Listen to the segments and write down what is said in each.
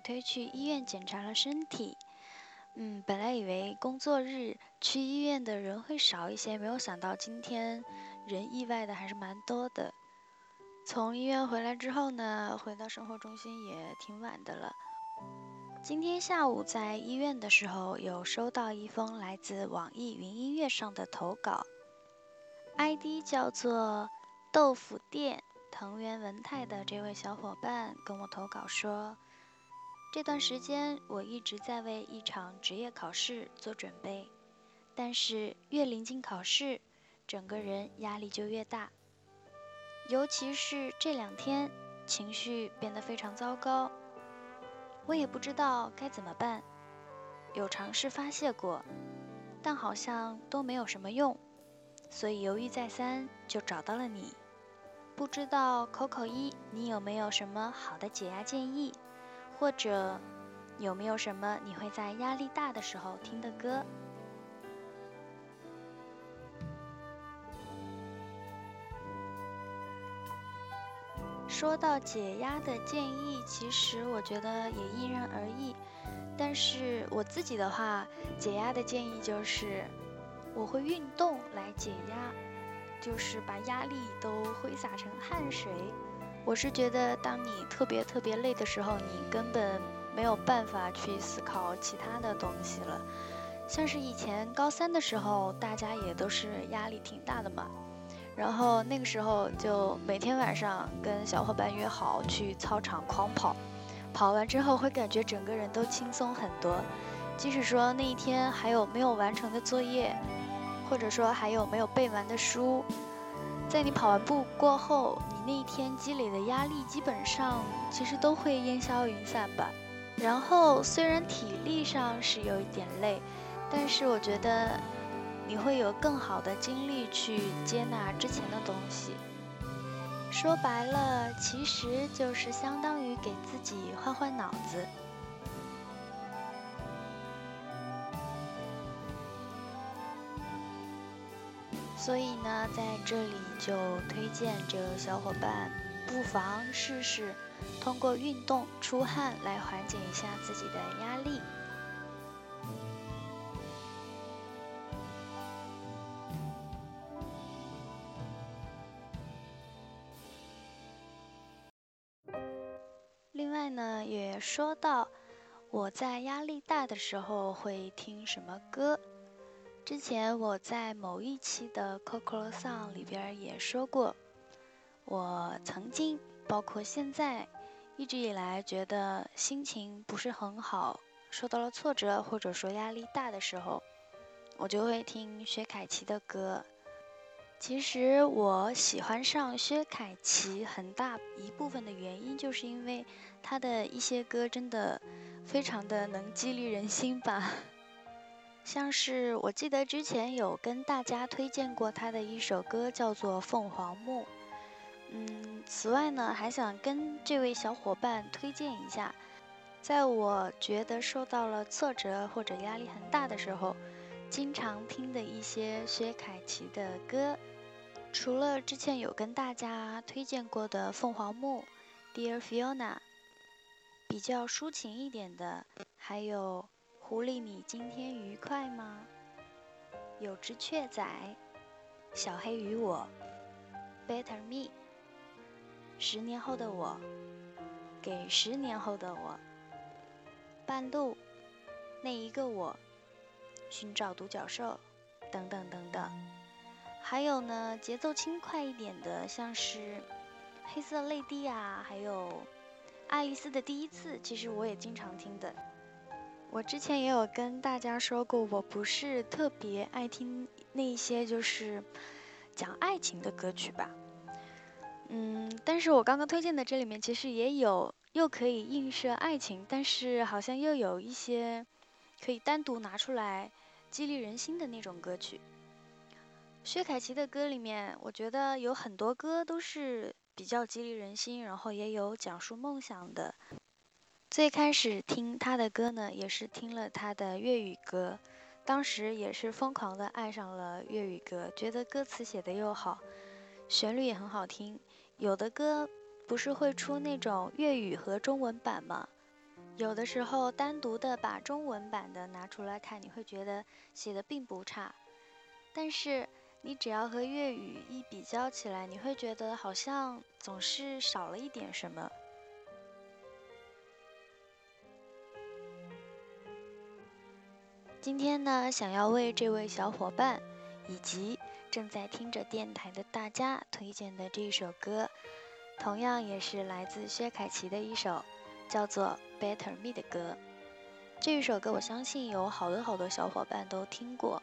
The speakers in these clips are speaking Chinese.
推去医院检查了身体。嗯，本来以为工作日去医院的人会少一些，没有想到今天人意外的还是蛮多的。从医院回来之后呢，回到生活中心也挺晚的了。今天下午在医院的时候，有收到一封来自网易云音乐上的投稿，ID 叫做豆腐店。藤原文太的这位小伙伴跟我投稿说，这段时间我一直在为一场职业考试做准备，但是越临近考试，整个人压力就越大，尤其是这两天，情绪变得非常糟糕。我也不知道该怎么办，有尝试发泄过，但好像都没有什么用，所以犹豫再三，就找到了你。不知道 Coco 一，你有没有什么好的解压建议，或者有没有什么你会在压力大的时候听的歌？说到解压的建议，其实我觉得也因人而异。但是我自己的话，解压的建议就是，我会运动来解压。就是把压力都挥洒成汗水。我是觉得，当你特别特别累的时候，你根本没有办法去思考其他的东西了。像是以前高三的时候，大家也都是压力挺大的嘛。然后那个时候就每天晚上跟小伙伴约好去操场狂跑，跑完之后会感觉整个人都轻松很多。即使说那一天还有没有完成的作业。或者说还有没有背完的书，在你跑完步过后，那一天积累的压力基本上其实都会烟消云散吧。然后虽然体力上是有一点累，但是我觉得你会有更好的精力去接纳之前的东西。说白了，其实就是相当于给自己换换脑子。所以呢，在这里就推荐这个小伙伴，不妨试试通过运动出汗来缓解一下自己的压力。另外呢，也说到我在压力大的时候会听什么歌。之前我在某一期的《Coco Song》里边也说过，我曾经包括现在，一直以来觉得心情不是很好，受到了挫折或者说压力大的时候，我就会听薛凯琪的歌。其实我喜欢上薛凯琪很大一部分的原因，就是因为她的一些歌真的非常的能激励人心吧。像是我记得之前有跟大家推荐过他的一首歌，叫做《凤凰木》。嗯，此外呢，还想跟这位小伙伴推荐一下，在我觉得受到了挫折或者压力很大的时候，经常听的一些薛凯琪的歌。除了之前有跟大家推荐过的《凤凰木》，Dear Fiona，比较抒情一点的，还有。狐狸，你今天愉快吗？有只雀仔，小黑与我，Better Me。十年后的我，给十年后的我。半路，那一个我，寻找独角兽，等等等等。还有呢，节奏轻快一点的，像是黑色泪滴啊，还有爱丽丝的第一次，其实我也经常听的。我之前也有跟大家说过，我不是特别爱听那些就是讲爱情的歌曲吧。嗯，但是我刚刚推荐的这里面其实也有又可以映射爱情，但是好像又有一些可以单独拿出来激励人心的那种歌曲。薛凯琪的歌里面，我觉得有很多歌都是比较激励人心，然后也有讲述梦想的。最开始听他的歌呢，也是听了他的粤语歌，当时也是疯狂的爱上了粤语歌，觉得歌词写的又好，旋律也很好听。有的歌不是会出那种粤语和中文版吗？有的时候单独的把中文版的拿出来看，你会觉得写的并不差，但是你只要和粤语一比较起来，你会觉得好像总是少了一点什么。今天呢，想要为这位小伙伴以及正在听着电台的大家推荐的这首歌，同样也是来自薛凯琪的一首叫做《Better Me》的歌。这一首歌，我相信有好多好多小伙伴都听过。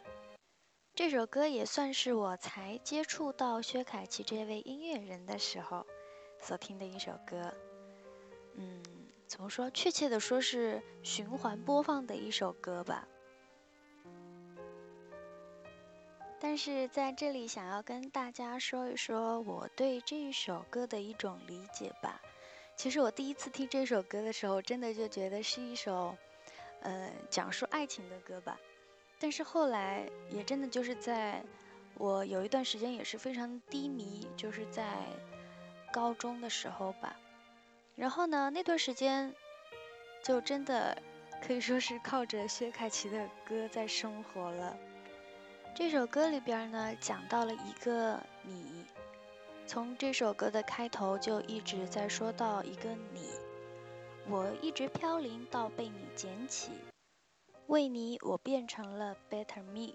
这首歌也算是我才接触到薛凯琪这位音乐人的时候所听的一首歌。嗯，怎么说？确切的说是循环播放的一首歌吧。但是在这里，想要跟大家说一说我对这一首歌的一种理解吧。其实我第一次听这首歌的时候，真的就觉得是一首，呃，讲述爱情的歌吧。但是后来，也真的就是在我有一段时间也是非常低迷，就是在高中的时候吧。然后呢，那段时间就真的可以说是靠着薛凯琪的歌在生活了。这首歌里边呢，讲到了一个你，从这首歌的开头就一直在说到一个你，我一直飘零到被你捡起，为你我变成了 better me。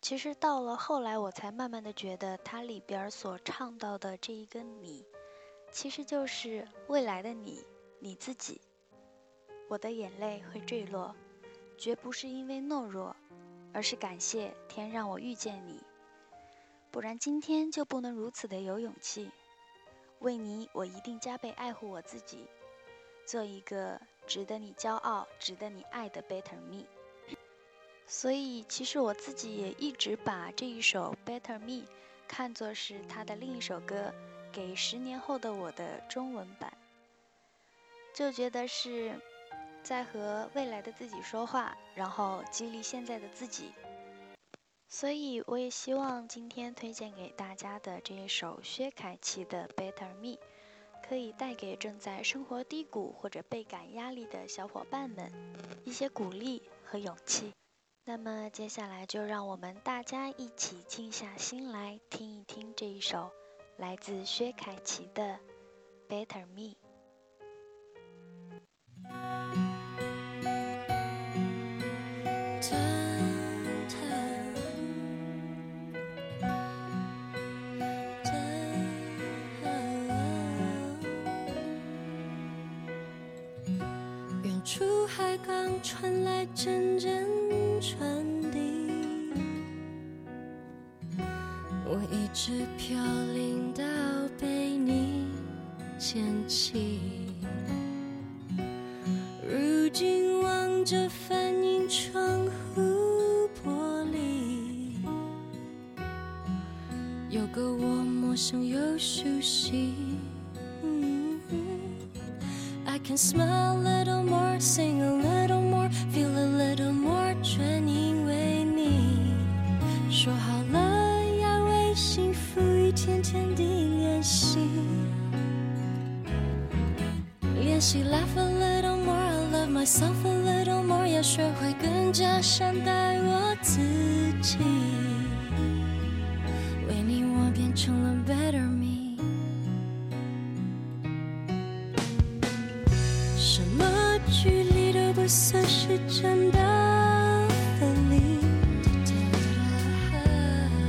其实到了后来，我才慢慢的觉得它里边所唱到的这一个你，其实就是未来的你，你自己。我的眼泪会坠落，绝不是因为懦弱。而是感谢天让我遇见你，不然今天就不能如此的有勇气。为你，我一定加倍爱护我自己，做一个值得你骄傲、值得你爱的 Better Me。所以，其实我自己也一直把这一首 Better Me 看作是他的另一首歌《给十年后的我》的中文版，就觉得是。在和未来的自己说话，然后激励现在的自己。所以，我也希望今天推荐给大家的这一首薛凯琪的《Better Me》，可以带给正在生活低谷或者倍感压力的小伙伴们一些鼓励和勇气。那么，接下来就让我们大家一起静下心来听一听这一首来自薛凯琪的《Better Me》。一直飘零到被你捡起。如今望着反映窗户玻璃，有个我陌生又熟悉。I can smell a little more, sing a myself a little more，要学会更加善待我自己，为你我变成了 better me，什么距离都不算。是真的分离，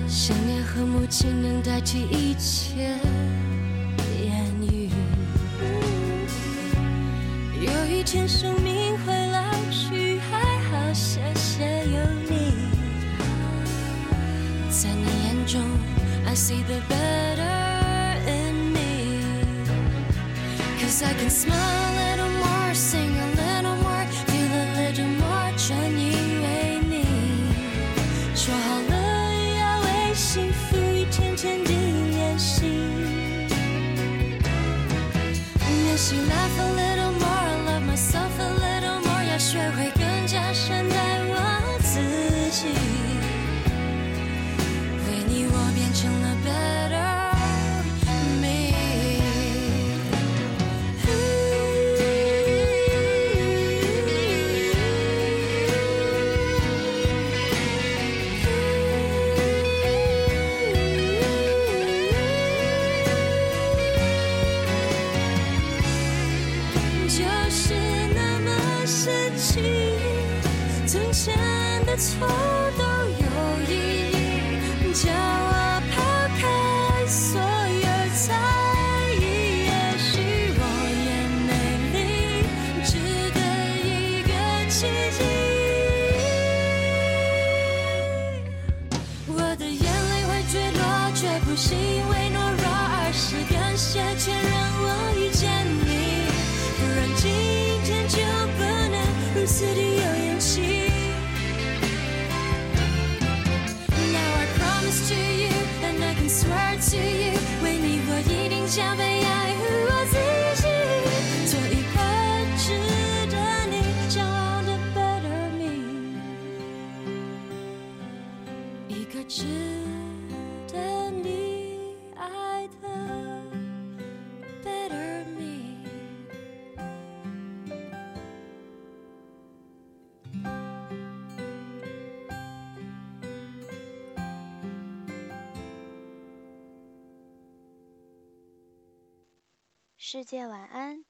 想念和母亲能代替一切言语。有一天生命 angel. I see the better in me. Cause I can smile a little more, sing a little more, feel a little more genuine. 说好了要维系。错。世界晚安。